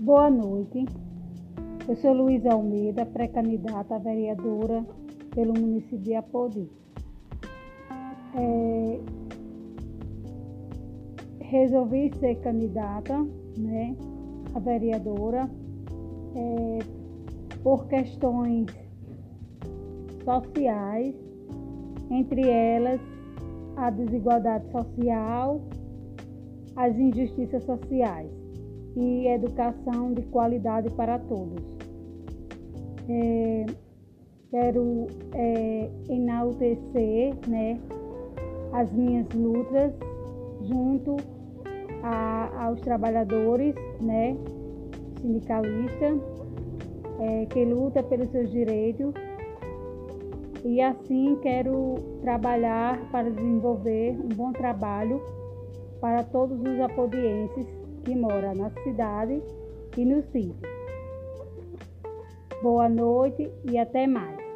Boa noite. Eu sou Luísa Almeida, pré-candidata a vereadora pelo município de Apodi. É, resolvi ser candidata né, a vereadora é, por questões sociais, entre elas a desigualdade social, as injustiças sociais e educação de qualidade para todos. É, quero é, enaltecer né, as minhas lutas junto a, aos trabalhadores, né, sindicalistas, é, que luta pelos seus direitos e assim quero trabalhar para desenvolver um bom trabalho para todos os apodienses que moram na cidade e no sítio. Boa noite e até mais.